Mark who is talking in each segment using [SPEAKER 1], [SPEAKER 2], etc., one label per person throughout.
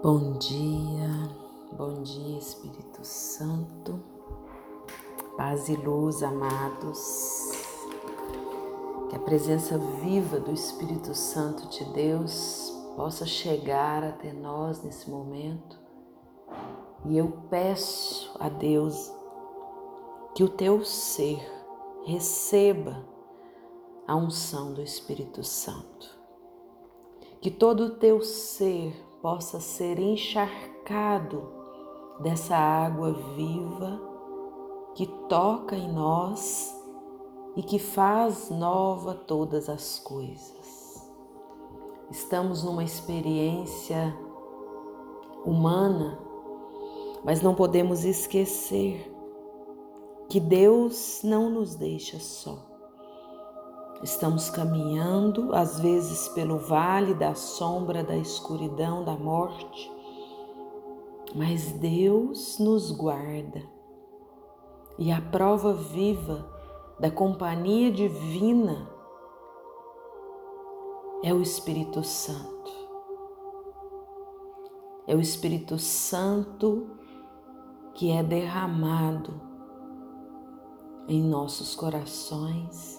[SPEAKER 1] Bom dia, bom dia Espírito Santo, paz e luz, amados. Que a presença viva do Espírito Santo de Deus possa chegar até nós nesse momento. E eu peço a Deus que o teu ser receba a unção do Espírito Santo. Que todo o teu ser possa ser encharcado dessa água viva que toca em nós e que faz nova todas as coisas. Estamos numa experiência humana, mas não podemos esquecer que Deus não nos deixa só. Estamos caminhando, às vezes, pelo vale da sombra, da escuridão, da morte, mas Deus nos guarda. E a prova viva da companhia divina é o Espírito Santo. É o Espírito Santo que é derramado em nossos corações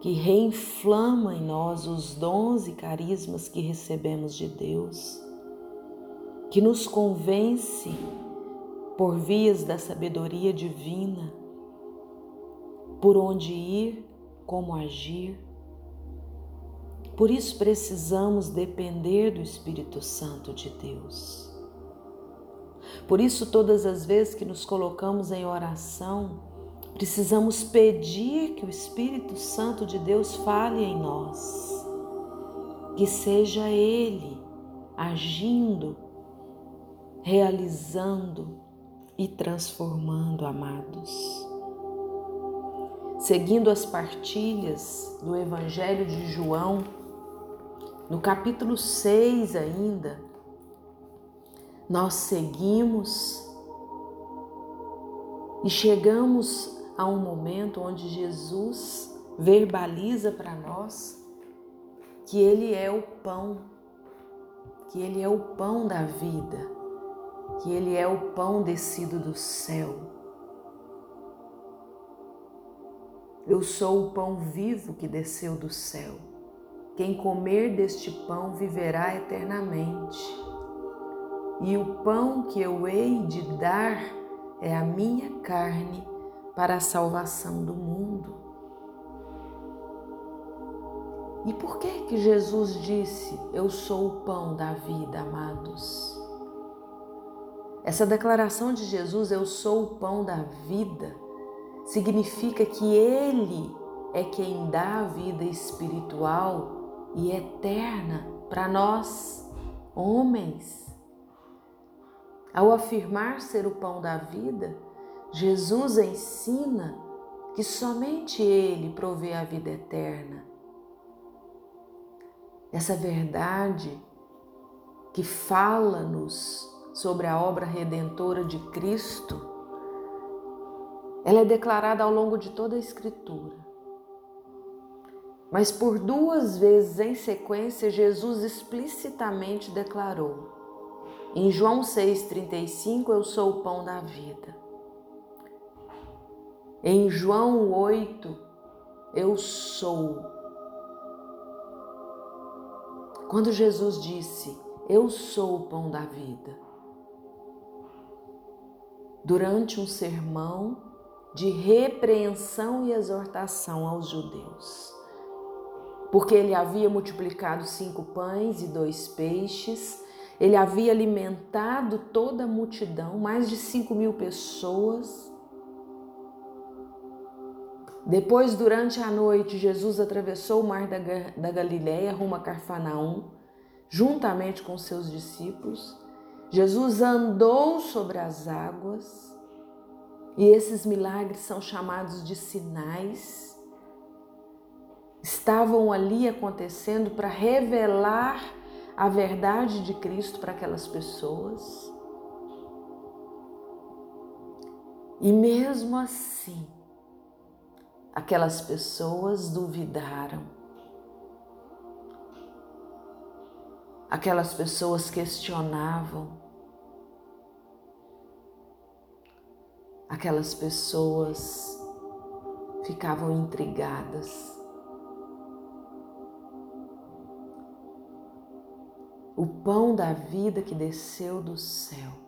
[SPEAKER 1] que reinflama em nós os dons e carismas que recebemos de Deus, que nos convence por vias da sabedoria divina, por onde ir, como agir. Por isso precisamos depender do Espírito Santo de Deus. Por isso, todas as vezes que nos colocamos em oração, Precisamos pedir que o Espírito Santo de Deus fale em nós, que seja Ele agindo, realizando e transformando, amados. Seguindo as partilhas do Evangelho de João, no capítulo 6 ainda, nós seguimos e chegamos há um momento onde Jesus verbaliza para nós que Ele é o pão, que Ele é o pão da vida, que Ele é o pão descido do céu. Eu sou o pão vivo que desceu do céu. Quem comer deste pão viverá eternamente. E o pão que eu hei de dar é a minha carne para a salvação do mundo. E por que que Jesus disse: "Eu sou o pão da vida", amados? Essa declaração de Jesus, "Eu sou o pão da vida", significa que ele é quem dá a vida espiritual e eterna para nós, homens. Ao afirmar ser o pão da vida, Jesus ensina que somente Ele provê a vida eterna. Essa verdade que fala-nos sobre a obra redentora de Cristo, ela é declarada ao longo de toda a Escritura. Mas por duas vezes em sequência, Jesus explicitamente declarou: em João 6,35, Eu sou o pão da vida. Em João 8, eu sou. Quando Jesus disse, Eu sou o pão da vida, durante um sermão de repreensão e exortação aos judeus, porque ele havia multiplicado cinco pães e dois peixes, ele havia alimentado toda a multidão, mais de cinco mil pessoas depois, durante a noite, Jesus atravessou o mar da Galiléia rumo a Carfanaum, juntamente com seus discípulos. Jesus andou sobre as águas e esses milagres são chamados de sinais. Estavam ali acontecendo para revelar a verdade de Cristo para aquelas pessoas. E mesmo assim, aquelas pessoas duvidaram. Aquelas pessoas questionavam, aquelas pessoas ficavam intrigadas. O pão da vida que desceu do céu.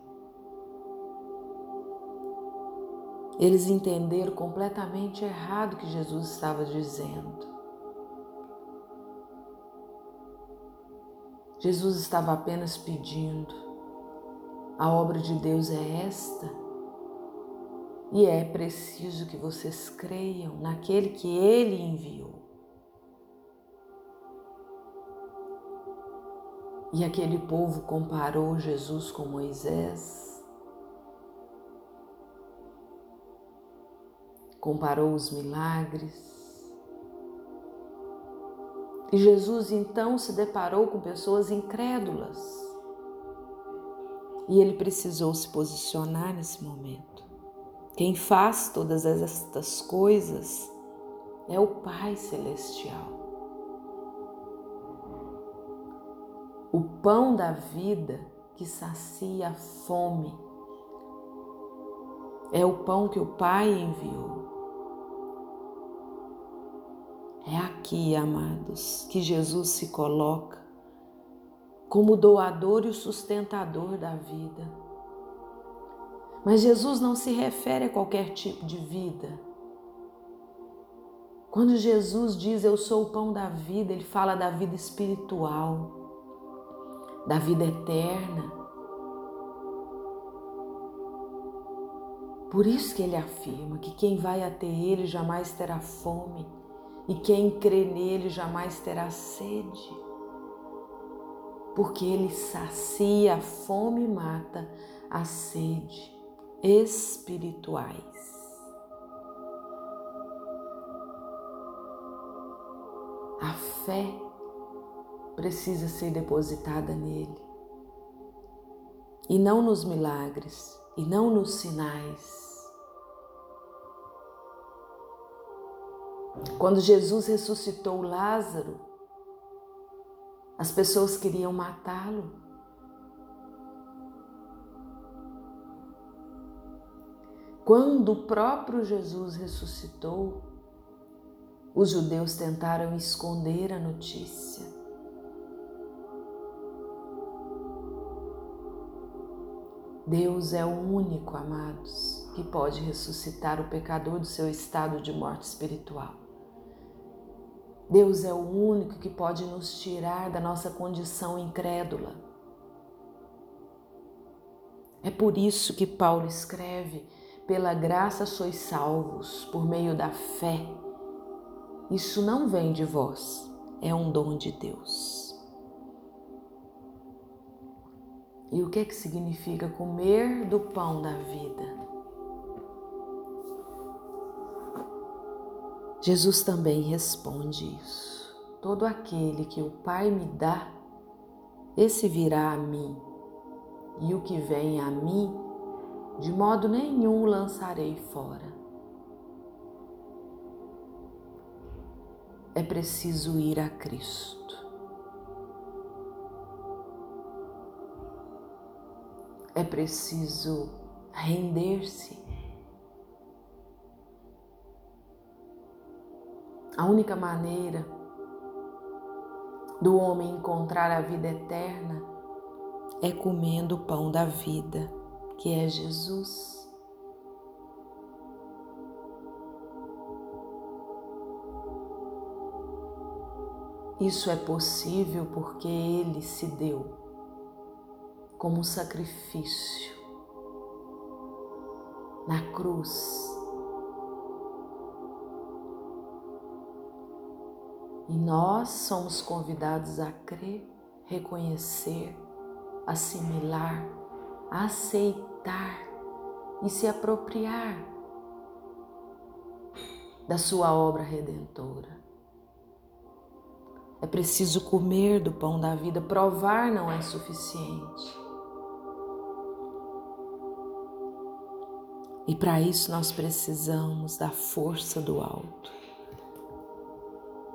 [SPEAKER 1] Eles entenderam completamente errado o que Jesus estava dizendo. Jesus estava apenas pedindo: a obra de Deus é esta, e é preciso que vocês creiam naquele que ele enviou. E aquele povo comparou Jesus com Moisés, comparou os milagres, e Jesus então se deparou com pessoas incrédulas. E ele precisou se posicionar nesse momento. Quem faz todas estas coisas é o Pai Celestial. O pão da vida que sacia a fome é o pão que o Pai enviou. É aqui, amados, que Jesus se coloca como doador e o sustentador da vida. Mas Jesus não se refere a qualquer tipo de vida. Quando Jesus diz eu sou o pão da vida, ele fala da vida espiritual, da vida eterna. Por isso que ele afirma que quem vai até ele jamais terá fome e quem crê nele jamais terá sede, porque ele sacia a fome e mata a sede espirituais. A fé precisa ser depositada nele, e não nos milagres, e não nos sinais Quando Jesus ressuscitou Lázaro, as pessoas queriam matá-lo. Quando o próprio Jesus ressuscitou, os judeus tentaram esconder a notícia. Deus é o único, amados, que pode ressuscitar o pecador do seu estado de morte espiritual. Deus é o único que pode nos tirar da nossa condição incrédula. É por isso que Paulo escreve: pela graça sois salvos, por meio da fé. Isso não vem de vós, é um dom de Deus. E o que é que significa comer do pão da vida? Jesus também responde isso. Todo aquele que o Pai me dá, esse virá a mim, e o que vem a mim, de modo nenhum lançarei fora. É preciso ir a Cristo. É preciso render-se A única maneira do homem encontrar a vida eterna é comendo o pão da vida, que é Jesus. Isso é possível porque ele se deu como um sacrifício na cruz E nós somos convidados a crer, reconhecer, assimilar, aceitar e se apropriar da sua obra redentora. É preciso comer do pão da vida, provar não é suficiente. E para isso nós precisamos da força do alto.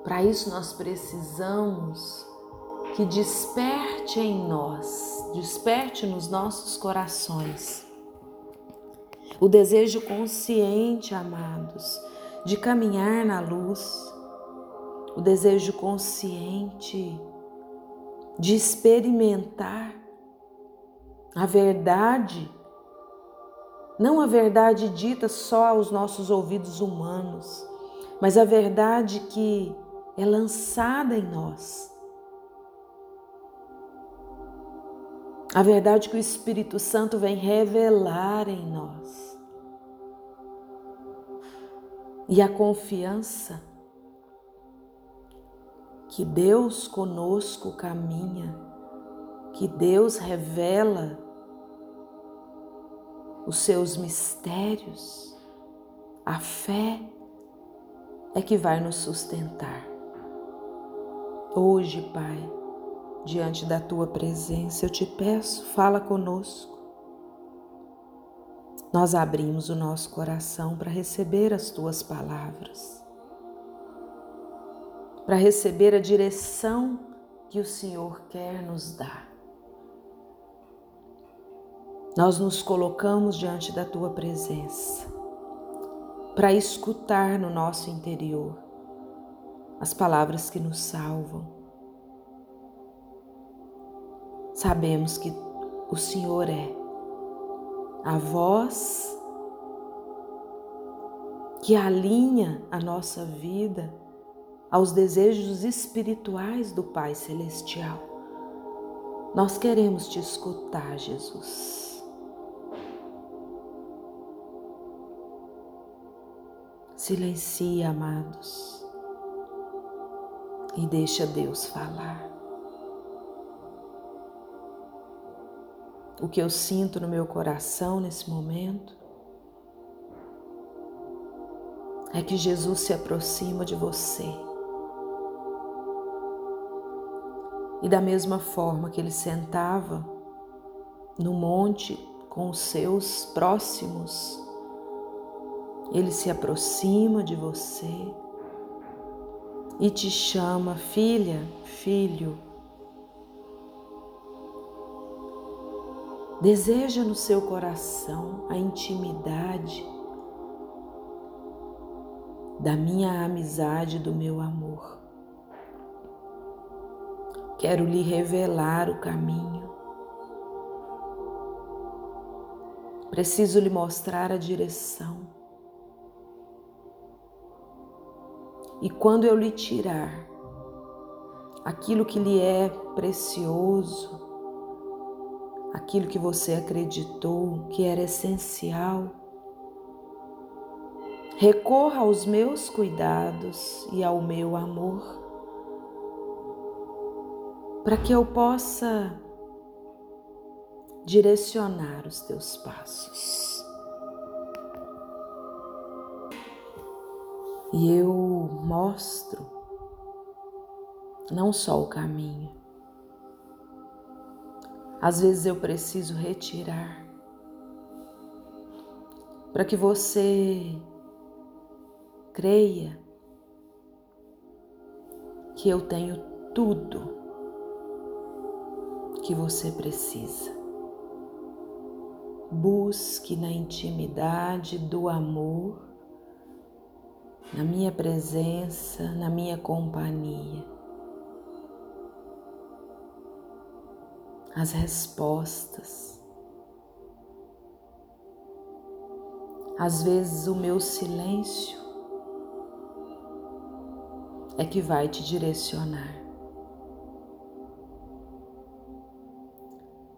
[SPEAKER 1] Para isso nós precisamos que desperte em nós, desperte nos nossos corações. O desejo consciente, amados, de caminhar na luz, o desejo consciente de experimentar a verdade, não a verdade dita só aos nossos ouvidos humanos, mas a verdade que é lançada em nós. A verdade que o Espírito Santo vem revelar em nós. E a confiança que Deus conosco caminha, que Deus revela os seus mistérios, a fé é que vai nos sustentar. Hoje, Pai, diante da tua presença, eu te peço, fala conosco. Nós abrimos o nosso coração para receber as tuas palavras, para receber a direção que o Senhor quer nos dar. Nós nos colocamos diante da tua presença para escutar no nosso interior as palavras que nos salvam. Sabemos que o Senhor é a voz que alinha a nossa vida aos desejos espirituais do Pai Celestial. Nós queremos te escutar, Jesus. Silencia, amados e deixa Deus falar. O que eu sinto no meu coração nesse momento é que Jesus se aproxima de você. E da mesma forma que ele sentava no monte com os seus próximos, ele se aproxima de você e te chama, filha, filho. Deseja no seu coração a intimidade da minha amizade, do meu amor. Quero lhe revelar o caminho. Preciso lhe mostrar a direção. E quando eu lhe tirar aquilo que lhe é precioso, aquilo que você acreditou que era essencial, recorra aos meus cuidados e ao meu amor, para que eu possa direcionar os teus passos. e eu mostro não só o caminho. Às vezes eu preciso retirar para que você creia que eu tenho tudo que você precisa. Busque na intimidade do amor na minha presença, na minha companhia. As respostas. Às vezes o meu silêncio é que vai te direcionar,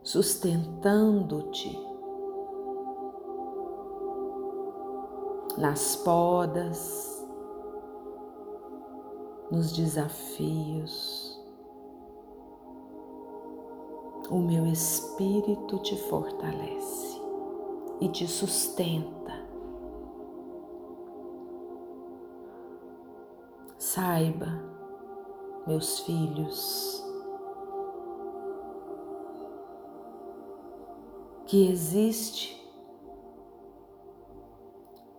[SPEAKER 1] sustentando-te nas podas, nos desafios. O meu espírito te fortalece e te sustenta. Saiba, meus filhos, que existe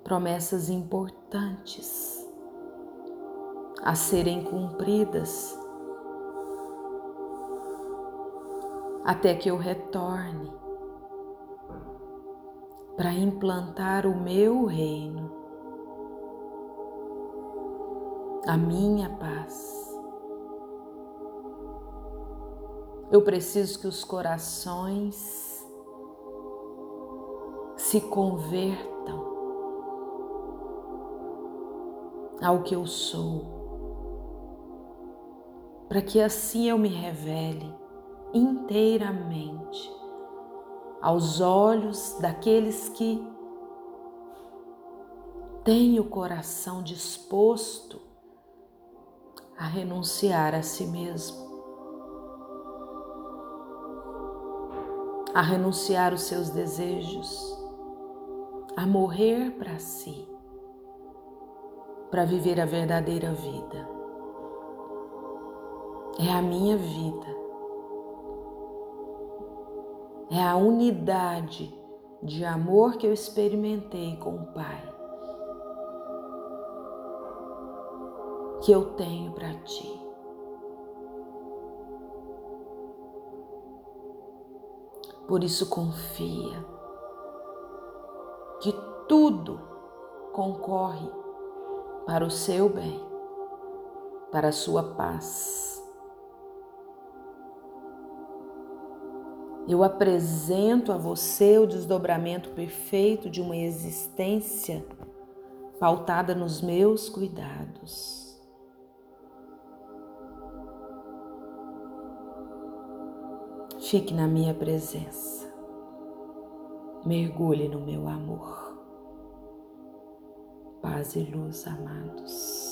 [SPEAKER 1] promessas importantes a serem cumpridas até que eu retorne para implantar o meu reino, a minha paz. Eu preciso que os corações se convertam ao que eu sou, para que assim eu me revele inteiramente aos olhos daqueles que têm o coração disposto a renunciar a si mesmo, a renunciar os seus desejos, a morrer para si, para viver a verdadeira vida. É a minha vida é a unidade de amor que eu experimentei com o Pai, que eu tenho para ti. Por isso confia que tudo concorre para o seu bem, para a sua paz Eu apresento a você o desdobramento perfeito de uma existência pautada nos meus cuidados. Fique na minha presença. Mergulhe no meu amor. Paz e luz, amados.